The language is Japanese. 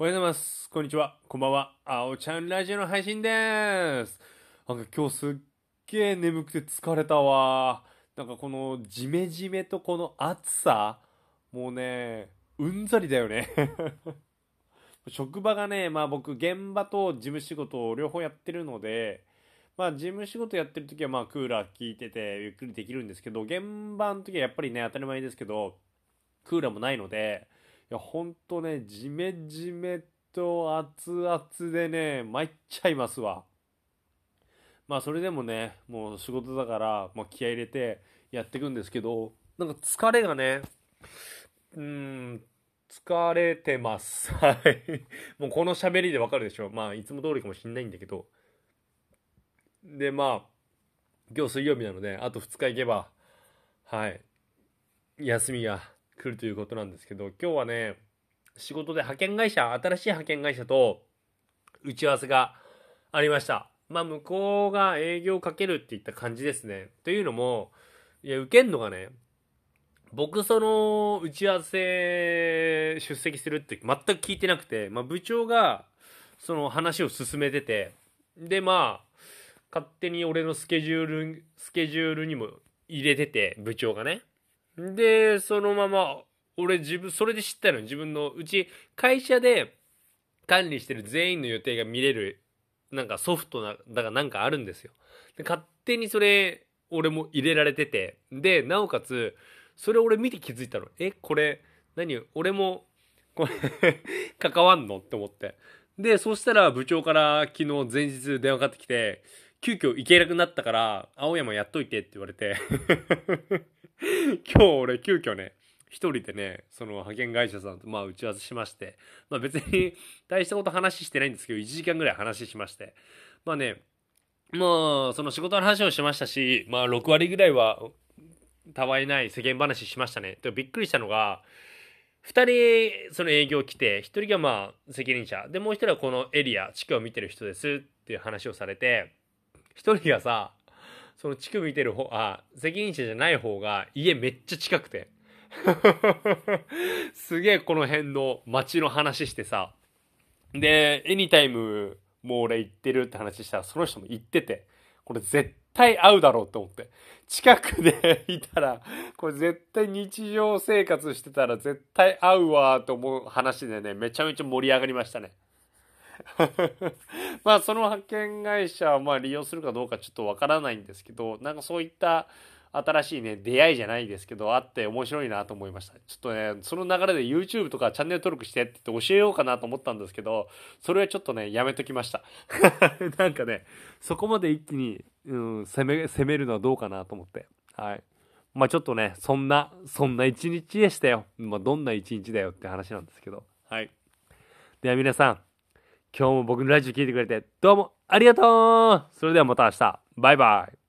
おはようございます。こんにちは。こんばんは。あおちゃんラジオの配信でーす。なんか今日すっげえ眠くて疲れたわ。なんかこのジメジメとこの暑さ、もうね、うんざりだよね。職場がね、まあ僕現場と事務仕事を両方やってるので、まあ事務仕事やってる時はまあクーラー効いててゆっくりできるんですけど、現場の時はやっぱりね、当たり前ですけど、クーラーもないので、や、ほんとね、じめじめと熱々でね、参っちゃいますわ。まあ、それでもね、もう仕事だから、まあ、気合入れてやっていくんですけど、なんか疲れがね、うーん、疲れてます。はい。もうこの喋りでわかるでしょ？まあ、いつも通りかもしんないんだけど。で、まあ、今日水曜日なので、あと2日行けば、はい、休みが来るということなんですけど、今日はね、仕事で派遣会社、新しい派遣会社と打ち合わせがありました。まあ、向こうが営業をかけるっていった感じですね。というのも、いや、受けんのがね、僕その打ち合わせ出席するって全く聞いてなくて、まあ、部長がその話を進めてて、で、まあ、勝手に俺のスケジュール、スケジュールにも入れてて、部長がね。で、そのまま、俺自分、それで知ったの自分の、うち、会社で管理してる全員の予定が見れる、なんかソフトな、だからなんかあるんですよ。で、勝手にそれ、俺も入れられてて、で、なおかつ、それ俺見て気づいたの。え、これ、何俺も、これ 関わんの？って思って。で、そしたら部長から昨日前日電話かかってきて、急遽行けなくなったから、青山やっといてって言われて。今日俺急遽ね、一人でね、その派遣会社さんとまあ打ち合わせしまして、まあ別に大したこと話してないんですけど、1時間ぐらい話しまして。まあね、もうその仕事の話をしましたし、まあ6割ぐらいは、たわいない世間話しましたね。でびっくりしたのが、2人その営業来て、1人がまあ責任者、でもう1人はこのエリア、地区を見てる人ですっていう話をされて、1人がさ、その地区見てる方、あ、責任者じゃない方が家めっちゃ近くて。すげえこの辺の街の話してさ。で、エニタイムもう俺行ってるって話したらその人も行ってて、これ絶対合うだろうって思って。近くで いたら、これ絶対日常生活してたら絶対合うわと思う話でね、めちゃめちゃ盛り上がりましたね。まあその派遣会社はまあ利用するかどうかちょっとわからないんですけどなんかそういった新しいね出会いじゃないですけどあって面白いなと思いました。ちょっとねその流れで YouTube とかチャンネル登録してってって教えようかなと思ったんですけどそれはちょっとねやめときました。なんかねそこまで一気に、うん、攻め攻めるのはどうかなと思って。はい。まあちょっとねそんなそんな一日でしたよ。まあどんな一日だよって話なんですけど。はい。では皆さん今日も僕のラジオ聞いてくれてどうもありがとう。それではまた明日。バイバイ。